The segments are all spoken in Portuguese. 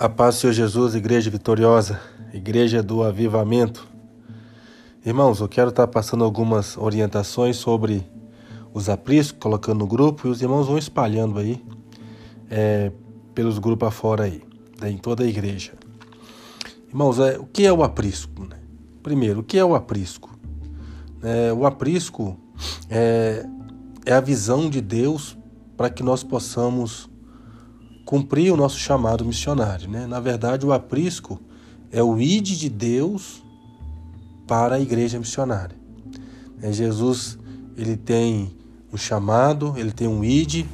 A paz, Senhor Jesus, Igreja Vitoriosa, Igreja do Avivamento. Irmãos, eu quero estar passando algumas orientações sobre os apriscos, colocando no grupo, e os irmãos vão espalhando aí é, pelos grupos afora aí, né, em toda a igreja. Irmãos, é, o que é o aprisco? Né? Primeiro, o que é o aprisco? É, o aprisco é, é a visão de Deus para que nós possamos cumprir o nosso chamado missionário. Né? Na verdade, o aprisco é o ide de Deus para a igreja missionária. É, Jesus ele tem um chamado, ele tem um ide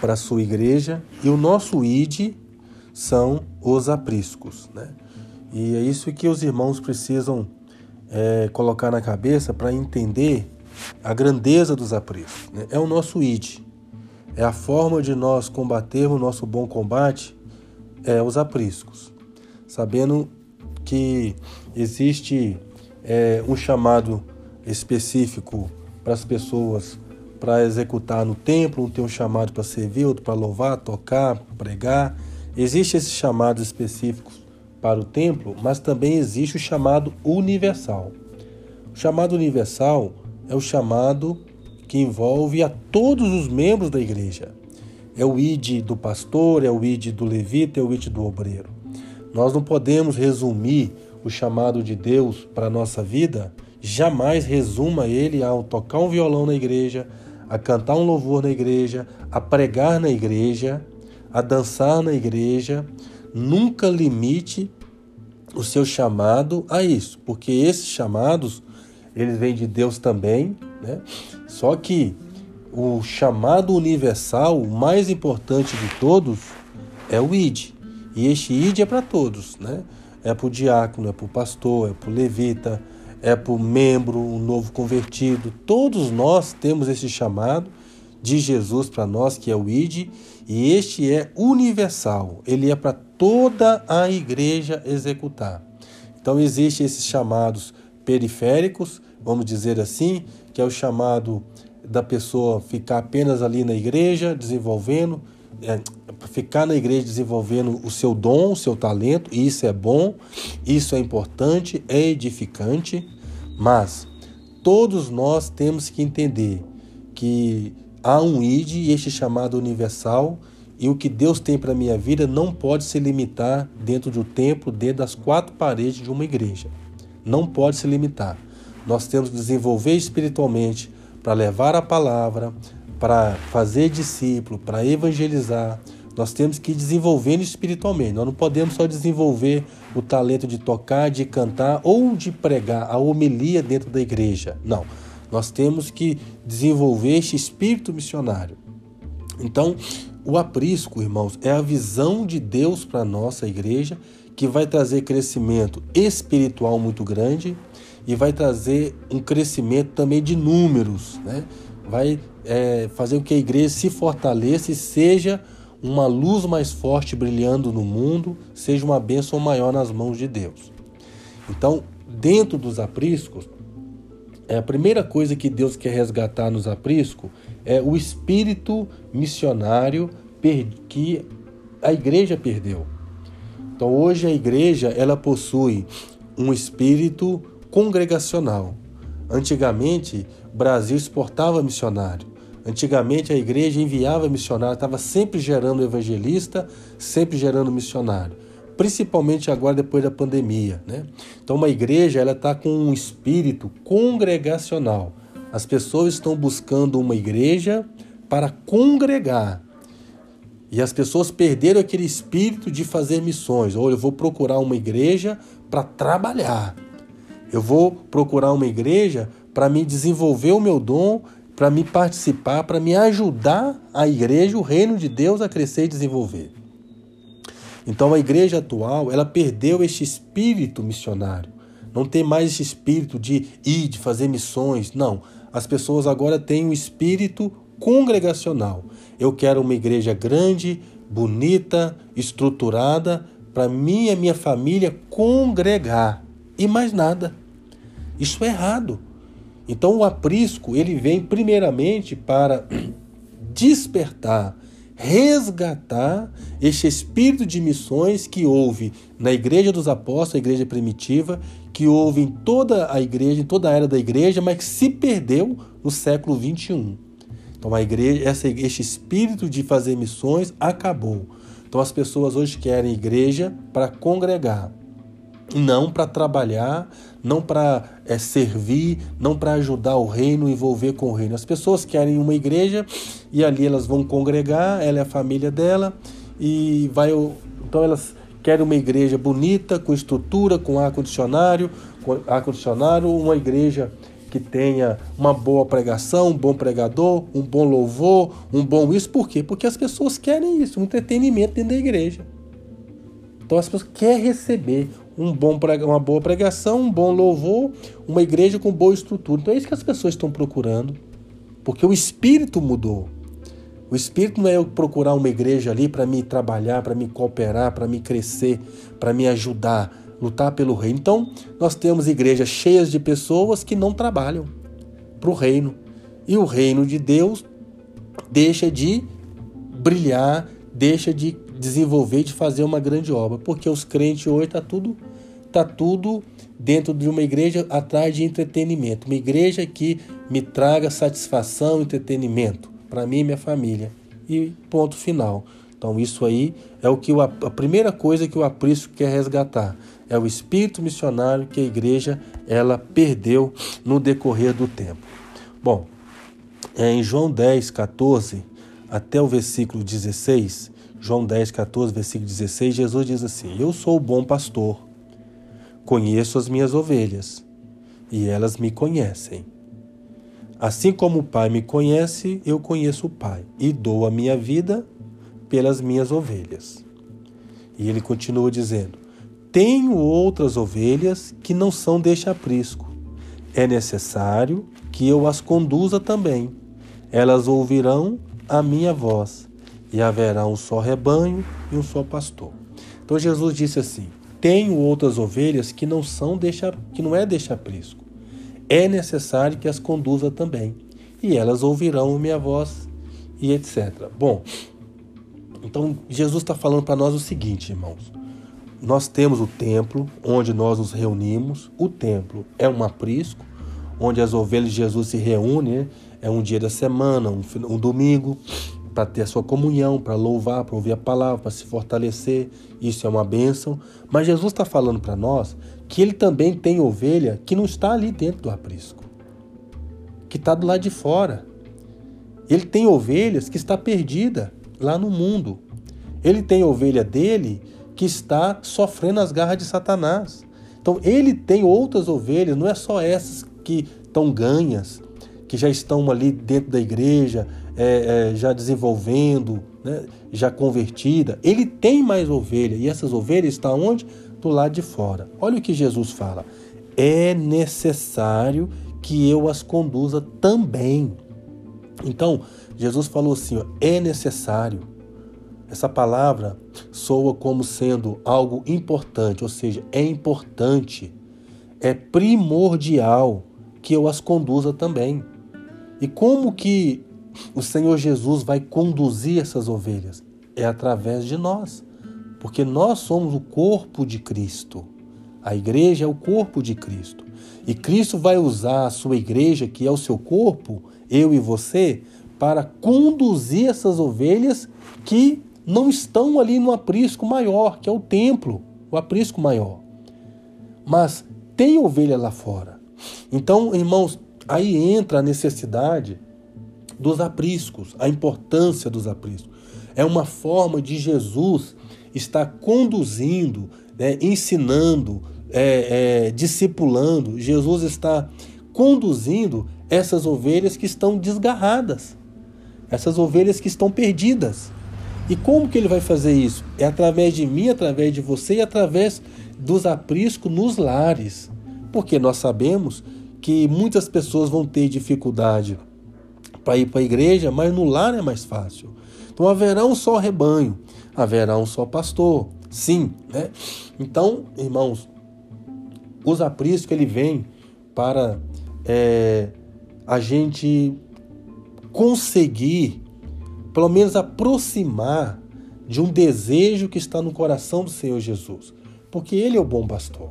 para a sua igreja e o nosso ide são os apriscos. Né? E é isso que os irmãos precisam é, colocar na cabeça para entender a grandeza dos apriscos. Né? É o nosso ide. É a forma de nós combatermos o nosso bom combate, é os apriscos, sabendo que existe é, um chamado específico para as pessoas para executar no templo, um tem um chamado para servir, outro para louvar, tocar, pregar. Existe esses chamados específicos para o templo, mas também existe o chamado universal. O chamado universal é o chamado que envolve a todos os membros da igreja. É o id do pastor, é o id do levita, é o id do obreiro. Nós não podemos resumir o chamado de Deus para a nossa vida, jamais resuma ele ao tocar um violão na igreja, a cantar um louvor na igreja, a pregar na igreja, a dançar na igreja. Nunca limite o seu chamado a isso, porque esses chamados eles vêm de Deus também, né? Só que o chamado universal, o mais importante de todos, é o ID. E este ID é para todos, né? É para o diácono, é para o pastor, é para o levita, é para o membro, um novo convertido. Todos nós temos esse chamado de Jesus para nós, que é o ID, e este é universal. Ele é para toda a igreja executar. Então existem esses chamados periféricos, vamos dizer assim, que é o chamado da pessoa ficar apenas ali na igreja, desenvolvendo, é, ficar na igreja desenvolvendo o seu dom, o seu talento, isso é bom, isso é importante, é edificante, mas todos nós temos que entender que há um ID e este chamado universal, e o que Deus tem para a minha vida não pode se limitar dentro do templo, dentro das quatro paredes de uma igreja. Não pode se limitar. Nós temos que desenvolver espiritualmente para levar a palavra, para fazer discípulo, para evangelizar. Nós temos que ir desenvolvendo espiritualmente. Nós não podemos só desenvolver o talento de tocar, de cantar ou de pregar a homilia dentro da igreja. Não. Nós temos que desenvolver este espírito missionário. Então, o aprisco, irmãos, é a visão de Deus para a nossa igreja que vai trazer crescimento espiritual muito grande e vai trazer um crescimento também de números, né? vai é, fazer com que a igreja se fortaleça e seja uma luz mais forte brilhando no mundo, seja uma bênção maior nas mãos de Deus. Então, dentro dos apriscos, é a primeira coisa que Deus quer resgatar nos apriscos é o espírito missionário que a igreja perdeu. Então, hoje a igreja ela possui um espírito congregacional. Antigamente, Brasil exportava missionário. Antigamente, a igreja enviava missionário, estava sempre gerando evangelista, sempre gerando missionário. Principalmente agora, depois da pandemia. Né? Então, uma igreja ela está com um espírito congregacional. As pessoas estão buscando uma igreja para congregar. E as pessoas perderam aquele espírito de fazer missões. Ou eu vou procurar uma igreja para trabalhar. Eu vou procurar uma igreja para me desenvolver o meu dom, para me participar, para me ajudar a igreja, o reino de Deus a crescer e desenvolver. Então a igreja atual, ela perdeu este espírito missionário. Não tem mais esse espírito de ir, de fazer missões. Não. As pessoas agora têm um espírito congregacional. Eu quero uma igreja grande, bonita, estruturada, para mim e minha família congregar. E mais nada. Isso é errado. Então o aprisco, ele vem primeiramente para despertar, resgatar este espírito de missões que houve na igreja dos apóstolos, a igreja primitiva, que houve em toda a igreja, em toda a era da igreja, mas que se perdeu no século 21. Então a igreja, essa, este espírito de fazer missões acabou. Então as pessoas hoje querem igreja para congregar, não para trabalhar, não para é, servir, não para ajudar o reino, envolver com o reino. As pessoas querem uma igreja e ali elas vão congregar, ela é a família dela e vai. Então elas querem uma igreja bonita, com estrutura, com ar condicionado, com ar condicionado, uma igreja que tenha uma boa pregação, um bom pregador, um bom louvor, um bom isso. Por quê? Porque as pessoas querem isso, um entretenimento dentro da igreja. Então as pessoas querem receber um bom, uma boa pregação, um bom louvor, uma igreja com boa estrutura. Então é isso que as pessoas estão procurando, porque o espírito mudou. O espírito não é eu procurar uma igreja ali para me trabalhar, para me cooperar, para me crescer, para me ajudar, lutar pelo reino. Então, nós temos igrejas cheias de pessoas que não trabalham para o reino. E o reino de Deus deixa de brilhar, deixa de desenvolver, de fazer uma grande obra, porque os crentes hoje tá tudo tá tudo dentro de uma igreja atrás de entretenimento, uma igreja que me traga satisfação, entretenimento para mim e minha família. E ponto final. Então isso aí é o que o, a primeira coisa que o aprisco quer resgatar é o espírito missionário que a igreja ela perdeu no decorrer do tempo. Bom, é em João 10, 14 até o versículo 16, João 10, 14, versículo 16, Jesus diz assim: Eu sou o bom pastor, conheço as minhas ovelhas e elas me conhecem. Assim como o Pai me conhece, eu conheço o Pai e dou a minha vida pelas minhas ovelhas. E ele continua dizendo: Tenho outras ovelhas que não são deste aprisco. É necessário que eu as conduza também. Elas ouvirão a minha voz e haverá um só rebanho e um só pastor. Então Jesus disse assim: Tenho outras ovelhas que não são deixa, que não é deste aprisco. É necessário que as conduza também, e elas ouvirão a minha voz e etc. Bom, então Jesus está falando para nós o seguinte, irmãos. Nós temos o templo onde nós nos reunimos. O templo é um aprisco onde as ovelhas de Jesus se reúnem. Né? É um dia da semana, um, um domingo para ter a sua comunhão, para louvar, para ouvir a palavra, para se fortalecer. Isso é uma bênção. Mas Jesus está falando para nós que ele também tem ovelha que não está ali dentro do aprisco, que está do lado de fora. Ele tem ovelhas que está perdida lá no mundo. Ele tem ovelha dele que está sofrendo as garras de Satanás. Então ele tem outras ovelhas, não é só essas que estão ganhas, que já estão ali dentro da igreja, é, é, já desenvolvendo, né, já convertida, ele tem mais ovelha e essas ovelhas estão onde? Do lado de fora. Olha o que Jesus fala: é necessário que eu as conduza também. Então, Jesus falou assim: ó, é necessário. Essa palavra soa como sendo algo importante, ou seja, é importante, é primordial que eu as conduza também. E como que o Senhor Jesus vai conduzir essas ovelhas? É através de nós, porque nós somos o corpo de Cristo. A igreja é o corpo de Cristo. E Cristo vai usar a sua igreja, que é o seu corpo, eu e você, para conduzir essas ovelhas que não estão ali no aprisco maior, que é o templo, o aprisco maior. Mas tem ovelha lá fora. Então, irmãos, aí entra a necessidade dos apriscos, a importância dos apriscos. É uma forma de Jesus estar conduzindo, né, ensinando, é, é, discipulando. Jesus está conduzindo essas ovelhas que estão desgarradas, essas ovelhas que estão perdidas. E como que ele vai fazer isso? É através de mim, através de você e através dos apriscos nos lares. Porque nós sabemos que muitas pessoas vão ter dificuldade para ir para a igreja, mas no lar é mais fácil. Então haverá um só rebanho, haverá um só pastor. Sim, né? Então, irmãos, os apriscos ele vem para é, a gente conseguir pelo menos aproximar de um desejo que está no coração do Senhor Jesus, porque Ele é o bom pastor.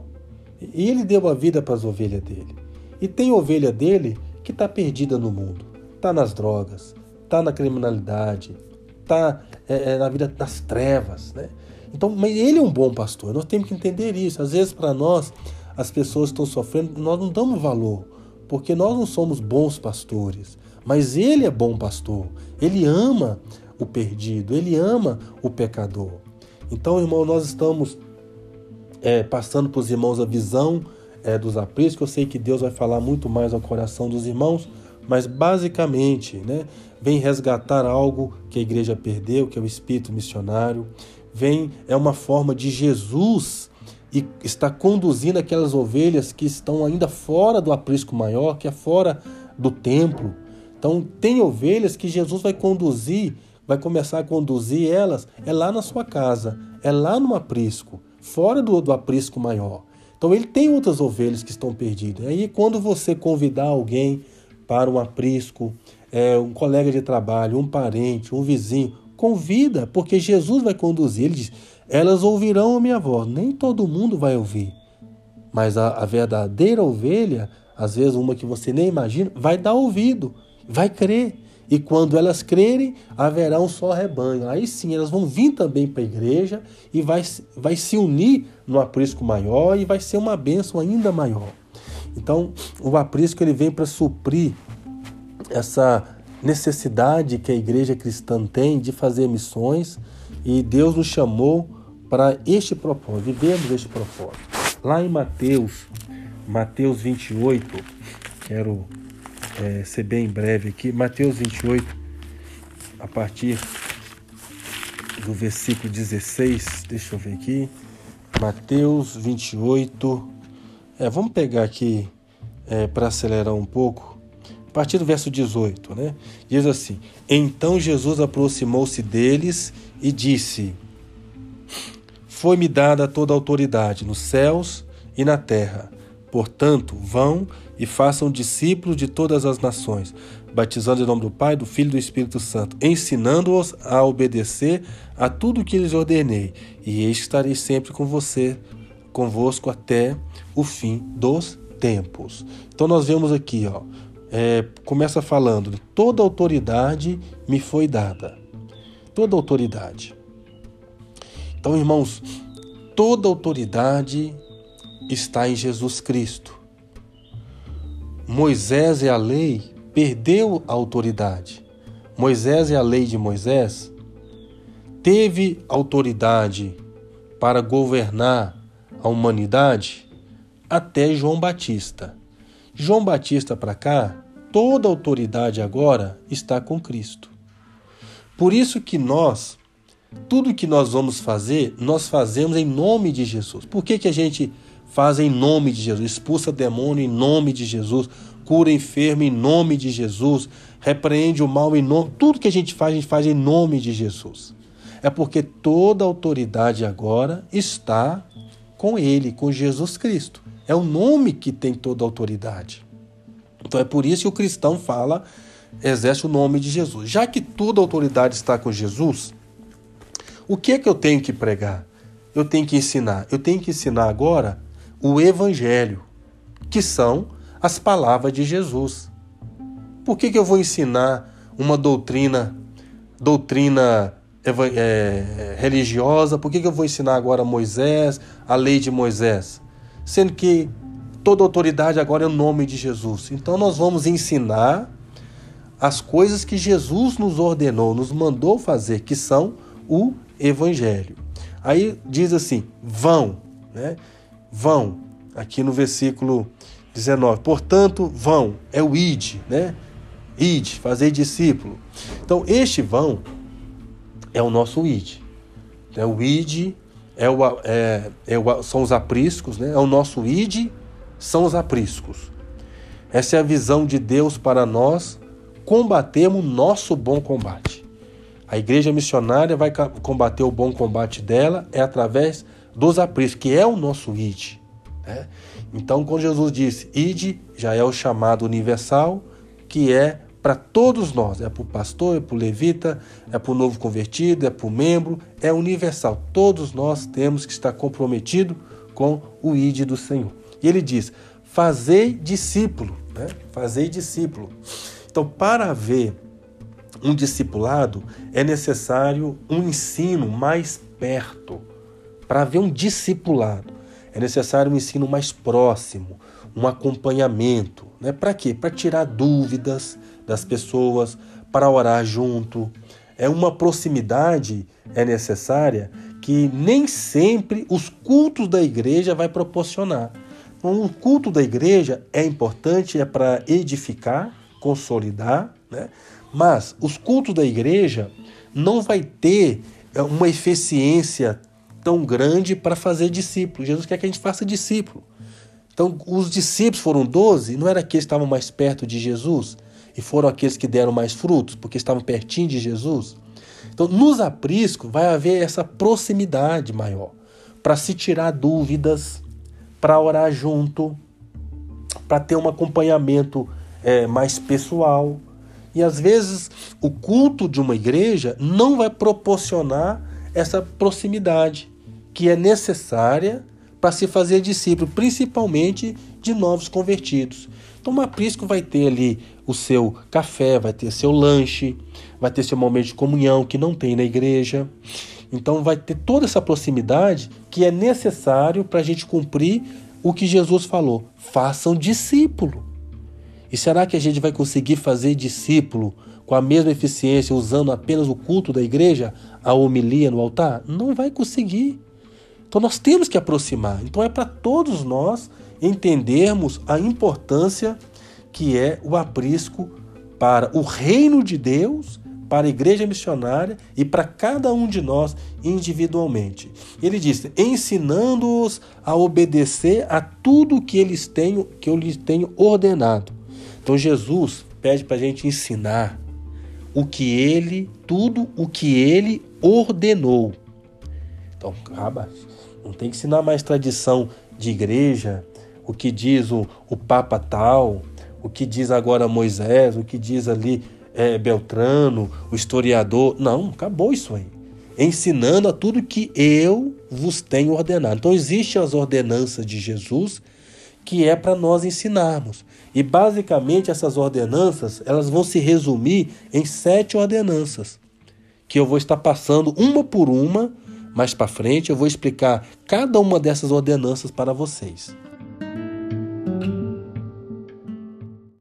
E Ele deu a vida para as ovelhas dele. E tem ovelha dele que está perdida no mundo, está nas drogas, está na criminalidade, está é, é, na vida das trevas, né? Então, mas ele é um bom pastor. Nós temos que entender isso. Às vezes, para nós, as pessoas estão sofrendo, nós não damos valor, porque nós não somos bons pastores. Mas ele é bom pastor. Ele ama o perdido, ele ama o pecador. Então, irmão, nós estamos é, passando para os irmãos a visão é, dos apriscos. Eu sei que Deus vai falar muito mais ao coração dos irmãos, mas basicamente, né, vem resgatar algo que a igreja perdeu, que é o espírito missionário. Vem é uma forma de Jesus e está conduzindo aquelas ovelhas que estão ainda fora do aprisco maior, que é fora do templo. Então, tem ovelhas que Jesus vai conduzir, vai começar a conduzir elas, é lá na sua casa, é lá no aprisco, fora do, do aprisco maior. Então, ele tem outras ovelhas que estão perdidas. Aí, quando você convidar alguém para um aprisco, é, um colega de trabalho, um parente, um vizinho, convida, porque Jesus vai conduzir. Ele diz: elas ouvirão a minha voz. Nem todo mundo vai ouvir, mas a, a verdadeira ovelha, às vezes uma que você nem imagina, vai dar ouvido, vai crer. E quando elas crerem, haverá um só rebanho. Aí sim, elas vão vir também para a igreja e vai, vai se unir no aprisco maior e vai ser uma bênção ainda maior. Então, o aprisco ele vem para suprir essa necessidade que a igreja cristã tem de fazer missões e Deus nos chamou para este propósito, vivemos este propósito. Lá em Mateus, Mateus 28, quero é, ser bem breve aqui, Mateus 28, a partir do versículo 16, deixa eu ver aqui, Mateus 28, é, vamos pegar aqui é, para acelerar um pouco, a partir do verso 18, né? Diz assim: Então Jesus aproximou-se deles e disse: Foi-me dada toda a autoridade nos céus e na terra. Portanto, vão e façam discípulos de todas as nações, batizando em nome do Pai, do Filho e do Espírito Santo, ensinando-os a obedecer a tudo o que lhes ordenei. E eis que estarei sempre com você, convosco até o fim dos tempos. Então nós vemos aqui, ó, é, começa falando: toda autoridade me foi dada. Toda autoridade. Então, irmãos, toda autoridade está em Jesus Cristo. Moisés e a lei perdeu a autoridade. Moisés e a lei de Moisés teve autoridade para governar a humanidade até João Batista. João Batista para cá, toda autoridade agora está com Cristo. Por isso que nós, tudo que nós vamos fazer, nós fazemos em nome de Jesus. Por que, que a gente faz em nome de Jesus? Expulsa demônio em nome de Jesus, cura enfermo em nome de Jesus, repreende o mal em nome. Tudo que a gente faz, a gente faz em nome de Jesus. É porque toda autoridade agora está com Ele, com Jesus Cristo. É o nome que tem toda a autoridade. Então é por isso que o cristão fala, exerce o nome de Jesus. Já que toda a autoridade está com Jesus, o que é que eu tenho que pregar? Eu tenho que ensinar. Eu tenho que ensinar agora o Evangelho, que são as palavras de Jesus. Por que, que eu vou ensinar uma doutrina, doutrina é, religiosa? Por que, que eu vou ensinar agora Moisés, a lei de Moisés? Sendo que toda autoridade agora é o nome de Jesus. Então nós vamos ensinar as coisas que Jesus nos ordenou, nos mandou fazer, que são o Evangelho. Aí diz assim: vão, né? Vão, aqui no versículo 19. Portanto, vão, é o id, né? Id, fazer discípulo. Então, este vão é o nosso id. É o id é o, é, é o, são os apriscos, né? é o nosso id, são os apriscos. Essa é a visão de Deus para nós combatermos nosso bom combate. A igreja missionária vai combater o bom combate dela é através dos apriscos, que é o nosso id. Né? Então, quando Jesus disse id, já é o chamado universal, que é para todos nós. É para o pastor, é para o levita, é para o novo convertido, é para o membro, é universal. Todos nós temos que estar comprometidos com o ID do Senhor. E ele diz: fazei discípulo, né? fazei discípulo. Então, para haver um discipulado, é necessário um ensino mais perto. Para haver um discipulado, é necessário um ensino mais próximo, um acompanhamento. Né? Para quê? Para tirar dúvidas das pessoas, para orar junto. É uma proximidade é necessária que nem sempre os cultos da igreja vai proporcionar. Então, o culto da igreja é importante, é para edificar, consolidar, né? mas os cultos da igreja não vai ter é, uma eficiência tão grande para fazer discípulo. Jesus quer que a gente faça discípulo. Então, os discípulos foram doze, não era que estavam mais perto de Jesus e foram aqueles que deram mais frutos, porque estavam pertinho de Jesus. Então, nos apriscos vai haver essa proximidade maior para se tirar dúvidas, para orar junto, para ter um acompanhamento é, mais pessoal. E às vezes o culto de uma igreja não vai proporcionar essa proximidade que é necessária para se fazer discípulo, principalmente de novos convertidos. Então, o aprisco vai ter ali o seu café, vai ter seu lanche, vai ter seu momento de comunhão que não tem na igreja. Então, vai ter toda essa proximidade que é necessário para a gente cumprir o que Jesus falou: façam discípulo. E será que a gente vai conseguir fazer discípulo com a mesma eficiência usando apenas o culto da igreja, a homilia no altar? Não vai conseguir. Então nós temos que aproximar. Então é para todos nós entendermos a importância que é o aprisco para o reino de Deus, para a igreja missionária e para cada um de nós individualmente. Ele diz: ensinando-os a obedecer a tudo que eles tenho, que eu lhes tenho ordenado. Então Jesus pede para a gente ensinar o que ele, tudo o que ele ordenou. Então, acaba não tem que ensinar mais tradição de igreja, o que diz o, o Papa tal, o que diz agora Moisés, o que diz ali é, Beltrano, o historiador. Não, acabou isso aí. Ensinando a tudo que eu vos tenho ordenado. Então, existem as ordenanças de Jesus que é para nós ensinarmos. E basicamente essas ordenanças, elas vão se resumir em sete ordenanças, que eu vou estar passando uma por uma mais para frente eu vou explicar cada uma dessas ordenanças para vocês.